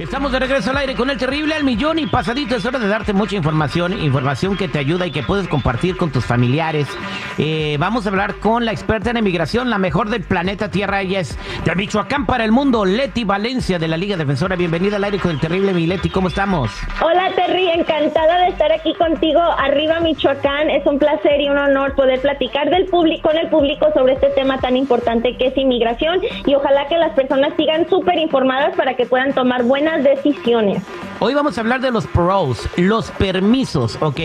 Estamos de regreso al aire con el terrible al millón y pasadito. Es hora de darte mucha información, información que te ayuda y que puedes compartir con tus familiares. Eh, vamos a hablar con la experta en emigración, la mejor del planeta Tierra. Ella es de Michoacán para el mundo, Leti Valencia de la Liga Defensora. Bienvenida al aire con el terrible mi Leti. ¿Cómo estamos? Hola Terry, encantada de estar aquí contigo. Arriba Michoacán, es un placer y un honor poder platicar del público con el público sobre este tema tan importante que es inmigración y ojalá que las personas sigan súper informadas para que puedan tomar buenas decisiones. Hoy vamos a hablar de los pros, los permisos, ¿ok?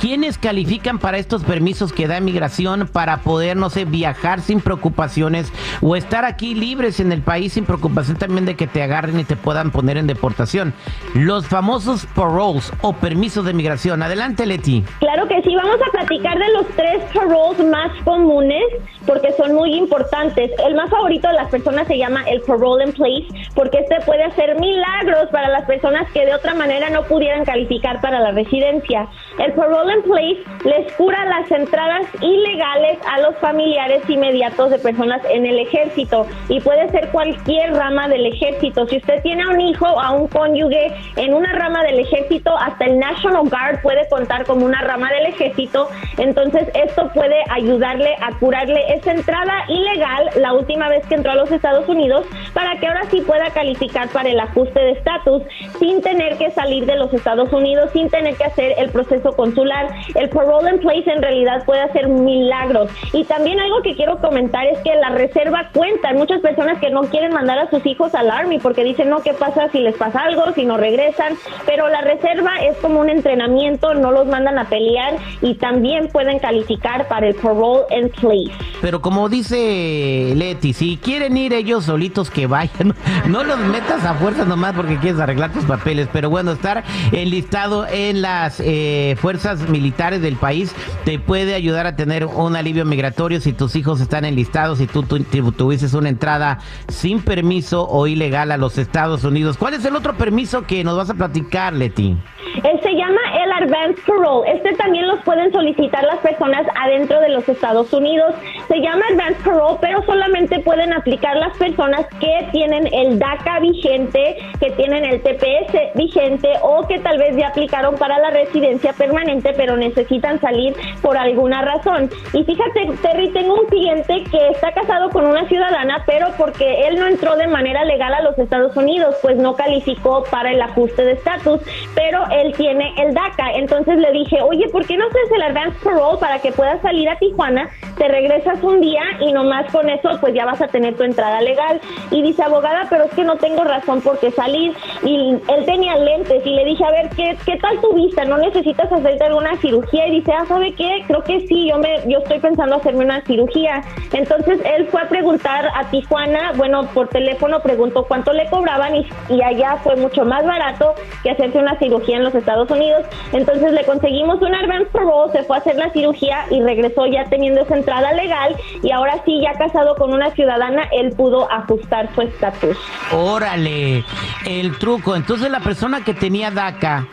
¿Quiénes califican para estos permisos que da migración para poder, no sé, viajar sin preocupaciones o estar aquí libres en el país sin preocupación también de que te agarren y te puedan poner en deportación? Los famosos paroles o permisos de migración. Adelante, Leti. Claro que sí, vamos a platicar de los tres paroles más comunes porque son muy importantes. El más favorito de las personas se llama el parole in place porque este puede hacer milagros para las personas que de otra manera no pudieran calificar para la residencia. El parole in place les cura las entradas ilegales a los familiares inmediatos de personas en el ejército y puede ser cualquier rama del ejército. Si usted tiene a un hijo o a un cónyuge en una rama del ejército, hasta el National Guard puede contar como una rama del ejército, entonces esto puede ayudarle a curarle esa entrada ilegal la última vez que entró a los Estados Unidos para que ahora sí pueda calificar para el ajuste de estatus sin tener que salir de los Estados Unidos, sin tener que hacer el proceso consular. El parole in place en realidad puede hacer milagros. Y también algo que quiero comentar es que la reserva cuenta. Muchas personas que no quieren mandar a sus hijos al Army porque dicen, no, ¿qué pasa si les pasa algo, si no regresan? Pero la reserva es como un entrenamiento, no los mandan a pelear y también pueden calificar para el parole in place. Pero como dice Leti, si quieren ir ellos solitos que vayan, no los metas a fuerza nomás porque quieres arreglar tus papeles. Pero bueno, estar enlistado en las eh, fuerzas militares del país te puede ayudar a tener un alivio migratorio si tus hijos están enlistados y tú, tú, tuvieses una entrada sin permiso o ilegal a los Estados Unidos. ¿Cuál es el otro permiso que nos vas a platicar, Leti? Se llama el Advance Parole. Este también los pueden solicitar las personas adentro de los Estados Unidos. Se llama Advance Parole, pero solamente pueden aplicar las personas que tienen el DACA vigente, que tienen el TPS vigente o que tal vez ya aplicaron para la residencia permanente, pero necesitan salir por alguna razón. Y fíjate, Terry, tengo un cliente que está casado con una ciudadana, pero porque él no entró de manera legal a los Estados Unidos, pues no calificó para el ajuste de estatus, pero él tiene el DACA. Entonces le dije, oye, ¿por qué no haces el advance parole para que puedas salir a Tijuana? Te regresas un día y nomás con eso pues ya vas a tener tu entrada legal. Y dice, abogada, pero es que no tengo razón por qué salir. Y él tenía lentes y le dije, a ver, ¿qué, qué tal tu vista? ¿No necesitas hacerte alguna cirugía? Y dice, ah, ¿sabe qué? Creo que sí, yo, me, yo estoy pensando hacerme una cirugía. Entonces él fue a preguntar a Tijuana, bueno, por teléfono preguntó cuánto le cobraban y, y allá fue mucho más barato que hacerse una cirugía en los Estados Unidos. Entonces le conseguimos un advance parole, se fue a hacer la cirugía y regresó ya teniendo esa entrada legal y ahora sí, ya casado con una ciudadana, él pudo ajustar su estatus. Órale, el truco. Entonces la persona que tenía DACA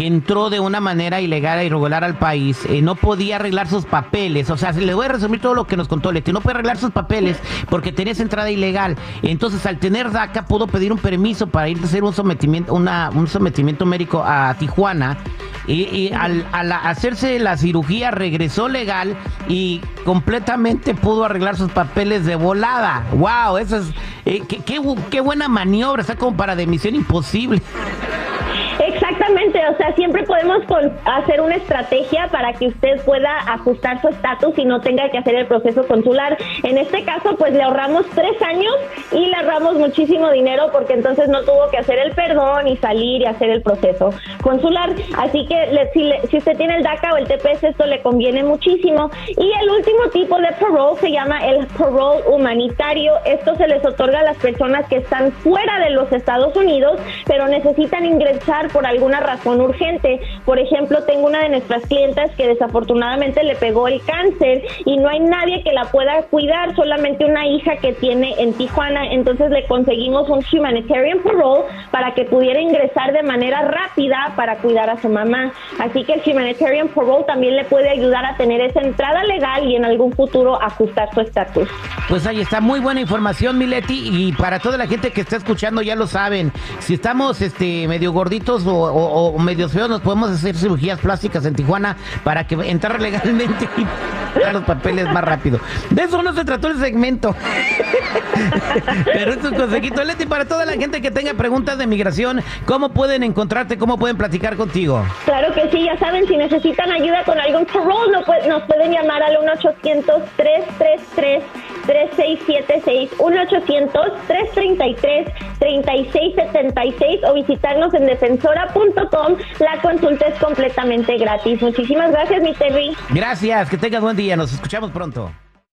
que entró de una manera ilegal e irregular al país, eh, no podía arreglar sus papeles. O sea, le voy a resumir todo lo que nos contó Leti. No puede arreglar sus papeles porque tenía esa entrada ilegal. Entonces, al tener DACA, pudo pedir un permiso para ir a hacer un sometimiento, una, un sometimiento médico a Tijuana. Y, al, hacerse la cirugía regresó legal y completamente pudo arreglar sus papeles de volada. ¡Wow! Eso es. Eh, qué, buena maniobra! Está como para de misión imposible. Exactamente, o sea, siempre podemos hacer una estrategia para que usted pueda ajustar su estatus y no tenga que hacer el proceso consular. En este caso, pues le ahorramos tres años y le ahorramos muchísimo dinero porque entonces no tuvo que hacer el perdón y salir y hacer el proceso consular. Así que si, si, usted tiene el DACA o el TPS, esto le conviene muchísimo. Y el último tipo de parole se llama el parole humanitario. Esto se les otorga a las personas que están fuera de los Estados Unidos, pero necesitan ingresar por alguna razón urgente. Por ejemplo, tengo una de nuestras clientas que desafortunadamente le pegó el cáncer y no hay nadie que la pueda cuidar, solamente una hija que tiene en Tijuana. Entonces le conseguimos un humanitarian parole para que pudiera ingresar de manera rápida para cuidar a su mamá. Así que el humanitarian parole también le puede ayudar a tener esa entrada legal y en algún futuro ajustar su estatus. Pues ahí está muy buena información, Mileti, y para toda la gente que está escuchando ya lo saben. Si estamos este medio gorditos o, medios feos, nos podemos hacer cirugías plásticas en Tijuana para que entrar legalmente y los papeles más rápido. De eso no se trató el segmento. Pero esto es consejito, Leti, para toda la gente que tenga preguntas de migración, ¿cómo pueden encontrarte? ¿Cómo pueden platicar contigo? Claro que sí, ya saben, si necesitan ayuda con algún parole, nos pueden llamar al 1 800 333 3676 1-800-333-3676 o visitarnos en defensora.com. La consulta es completamente gratis. Muchísimas gracias, mi Terry. Gracias, que tengas buen día. Nos escuchamos pronto.